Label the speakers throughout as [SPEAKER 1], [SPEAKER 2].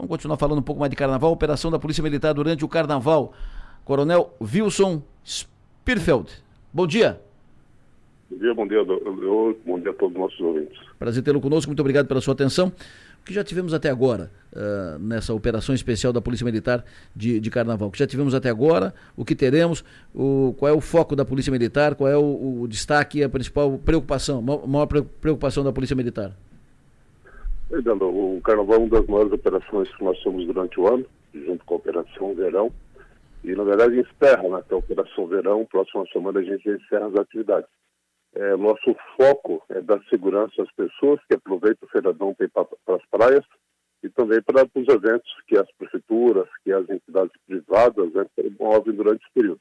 [SPEAKER 1] Vamos continuar falando um pouco mais de carnaval. Operação da Polícia Militar durante o carnaval. Coronel Wilson Spirfeld. Bom dia.
[SPEAKER 2] Bom dia, bom dia, bom dia a todos os nossos ouvintes.
[SPEAKER 1] Prazer tê-lo conosco, muito obrigado pela sua atenção. O que já tivemos até agora uh, nessa operação especial da Polícia Militar de, de, Carnaval? O que já tivemos até agora, o que teremos, o, qual é o foco da Polícia Militar, qual é o, o destaque, a principal preocupação, maior preocupação da Polícia Militar?
[SPEAKER 2] O Carnaval é uma das maiores operações que nós temos durante o ano, junto com a Operação Verão. E, na verdade, encerra né, a Operação Verão. Próxima semana a gente encerra as atividades. É, nosso foco é dar segurança às pessoas que aproveitam o feriadão para as praias e também para os eventos que as prefeituras, que as entidades privadas né, promovem durante esse período.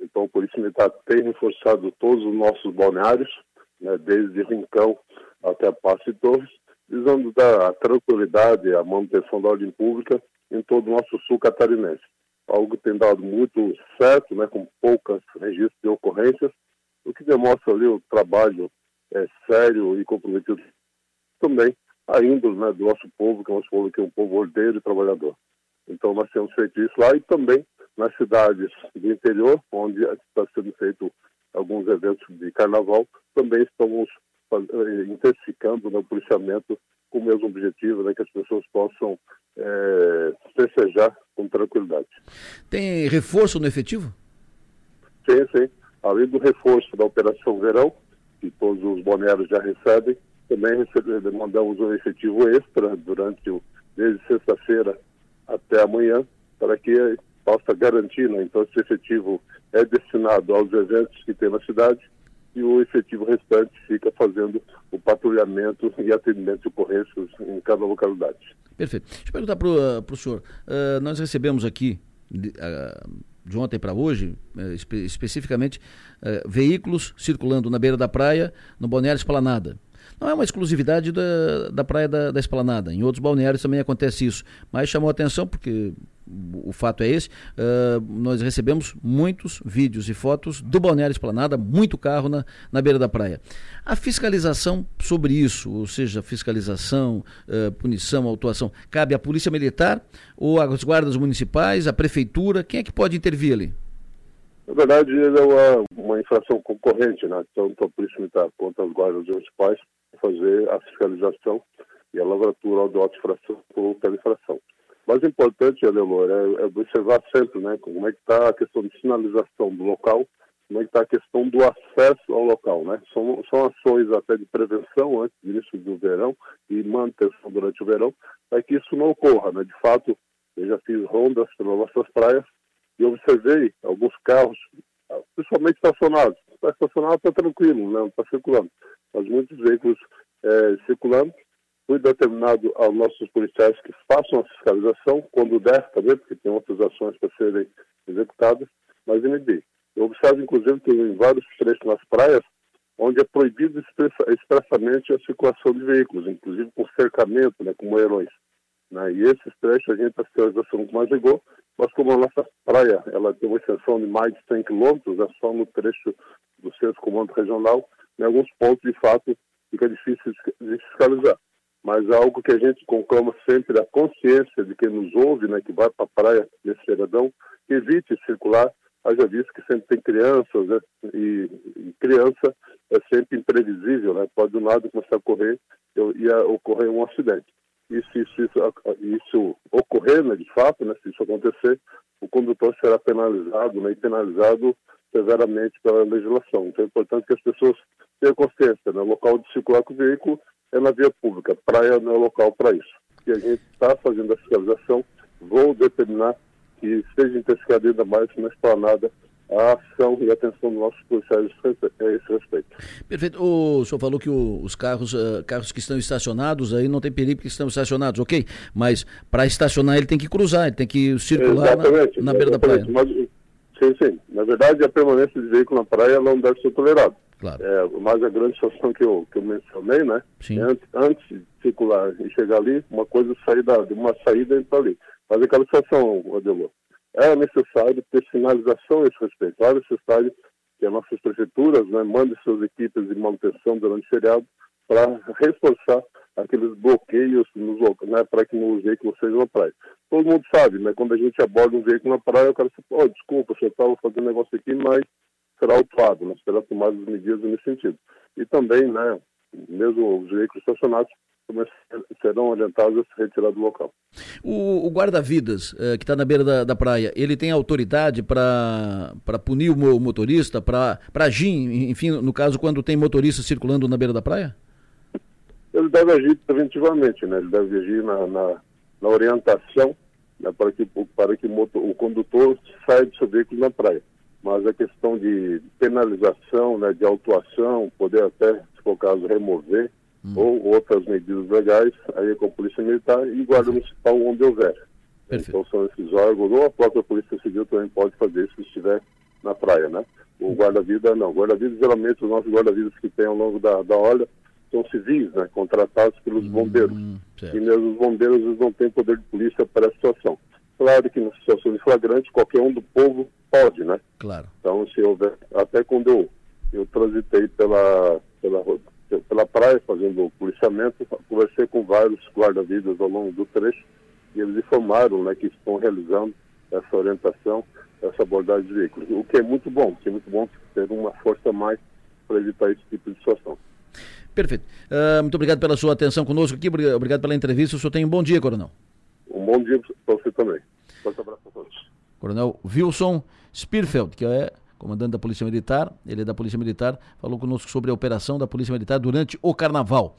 [SPEAKER 2] Então, a Polícia Militar tem reforçado todos os nossos balneários, né, desde Rincão até Passo e Torres, visando dar a tranquilidade e a manutenção da ordem pública em todo o nosso sul catarinense. Algo que tem dado muito certo, né, com poucas registros de ocorrências, o que demonstra ali o trabalho é, sério e comprometido também a índole né, do nosso povo, que é um povo que é um povo ordeiro e trabalhador. Então nós temos feito isso lá e também nas cidades do interior, onde está sendo feito alguns eventos de carnaval, também estamos intensificando né, o policiamento com o mesmo objetivo, né, que as pessoas possam é, festejar com tranquilidade.
[SPEAKER 1] Tem reforço no efetivo?
[SPEAKER 2] Sim, sim. Além do reforço da Operação Verão, que todos os boneros já recebem, também recebemos, mandamos um efetivo extra durante o, desde sexta-feira até amanhã, para que possa garantir, né? então esse efetivo é destinado aos eventos que tem na cidade e o efetivo restante fica fazendo o patrulhamento e atendimento de ocorrências em cada localidade.
[SPEAKER 1] Perfeito. Deixa eu perguntar para o uh, senhor. Uh, nós recebemos aqui, uh, de ontem para hoje, espe especificamente, veículos circulando na beira da praia, no Balneário Esplanada. Não é uma exclusividade da, da praia da, da Esplanada. Em outros balneários também acontece isso. Mas chamou atenção porque o fato é esse. Uh, nós recebemos muitos vídeos e fotos do balneário Esplanada, muito carro na, na beira da praia. A fiscalização sobre isso, ou seja, fiscalização, uh, punição, autuação, cabe à Polícia Militar ou às guardas municipais, à prefeitura? Quem é que pode intervir ali?
[SPEAKER 2] Na verdade, é uma, uma infração concorrente, né? tanto a Polícia Militar quanto as guardas municipais fazer a fiscalização e a lavratura do auto-infração por infração. Mas o importante, Adelor, é, é, observar sempre né, como é que está a questão de sinalização do local, como é que está a questão do acesso ao local. Né? São, são ações até de prevenção antes do início do verão e manutenção durante o verão, para que isso não ocorra. Né? De fato, eu já fiz rondas pelas nossas praias e observei alguns carros, principalmente estacionados. Está estacionado, está tranquilo, né? não está circulando mas muitos veículos é, circulando. Fui determinado aos nossos policiais que façam a fiscalização, quando der também, porque tem outras ações para serem executadas, mas inibi. Eu observo, inclusive, que em vários trechos nas praias, onde é proibido expressa, expressamente a circulação de veículos, inclusive com cercamento, né, com moerões. Né? E esses trechos a gente está fiscalização com mais rigor, mas como a nossa praia ela tem uma extensão de mais de 100 quilômetros, é só no trecho do centro comando regional, em alguns pontos, de fato, fica difícil de fiscalizar. Mas é algo que a gente conclama sempre a consciência de quem nos ouve, né, que vai para a praia nesse feriadão, evite circular. Haja visto que sempre tem crianças, né, e, e, criança é sempre imprevisível, né, pode do nada começar a correr e ocorrer um acidente. E se isso, isso, isso ocorrer, né, de fato, né, se isso acontecer, o condutor será penalizado, né, e penalizado severamente pela legislação. Então é importante que as pessoas tenham consciência, né? o local de circular com o veículo é na via pública, praia não é local para isso. E a gente está fazendo a fiscalização, vou determinar que seja intensificada ainda mais na esplanada a ação e a atenção dos nossos policiais a esse respeito.
[SPEAKER 1] Perfeito. O senhor falou que o, os carros, uh, carros que estão estacionados aí não tem perigo que estão estacionados, ok? Mas para estacionar ele tem que cruzar, ele tem que circular na, na, beira da praia.
[SPEAKER 2] Mas Sim, sim. Na verdade, a permanência de veículo na praia não deve ser tolerada. Claro. É, mas a grande situação que eu, que eu mencionei, né? Sim. É antes, antes de circular e chegar ali, uma coisa é sair da, uma saída e entrar ali. Mas aquela situação, Adelor, é necessário ter sinalização a esse respeito. É necessário que as nossas prefeituras né, mandem suas equipes de manutenção durante o feriado para reforçar aqueles bloqueios né, para que os veículos sejam na praia. Todo mundo sabe, né? Quando a gente aborda um veículo na praia, o cara fala, oh, desculpa, você estava fazendo negócio aqui, mas será autuado, né? será tomado as medidas nesse sentido. E também, né, mesmo os veículos estacionados serão orientados a se retirar do local.
[SPEAKER 1] O, o guarda-vidas, eh, que está na beira da, da, praia, ele tem autoridade para punir o motorista, para agir, enfim, no caso, quando tem motorista circulando na beira da praia?
[SPEAKER 2] Ele deve agir preventivamente, né? ele deve agir na, na, na orientação né, para que, para que o, motor, o condutor saia do seu veículo na praia. Mas a questão de penalização, né, de autuação, poder até, se for o caso, remover, hum. ou outras medidas legais, aí é com a Polícia Militar e Guarda Municipal onde houver. Perfeito. Então são esses órgãos, ou a própria Polícia Civil também pode fazer se estiver na praia, né? O guarda-vida não. Guarda-vida, geralmente, os nossos guarda-vidas que tem ao longo da, da olha são civis, né? Contratados pelos hum, bombeiros. Certo. E mesmo os bombeiros eles não têm poder de polícia para a situação. Claro que na situação de flagrante, qualquer um do povo pode, né?
[SPEAKER 1] Claro.
[SPEAKER 2] Então, se houver... Até quando eu, eu transitei pela, fazendo policiamento, conversei com vários guarda-vidas ao longo do trecho e eles informaram né, que estão realizando essa orientação, essa abordagem de veículos, o que é muito bom, que é muito bom ter uma força a mais para evitar esse tipo de situação.
[SPEAKER 1] Perfeito. Uh, muito obrigado pela sua atenção conosco aqui, obrigado pela entrevista. O senhor tem um bom dia, Coronel.
[SPEAKER 2] Um bom dia para você também. Forte abraço a todos.
[SPEAKER 1] Coronel Wilson Spirfeld, que é comandante da Polícia Militar, ele é da Polícia Militar, falou conosco sobre a operação da Polícia Militar durante o Carnaval.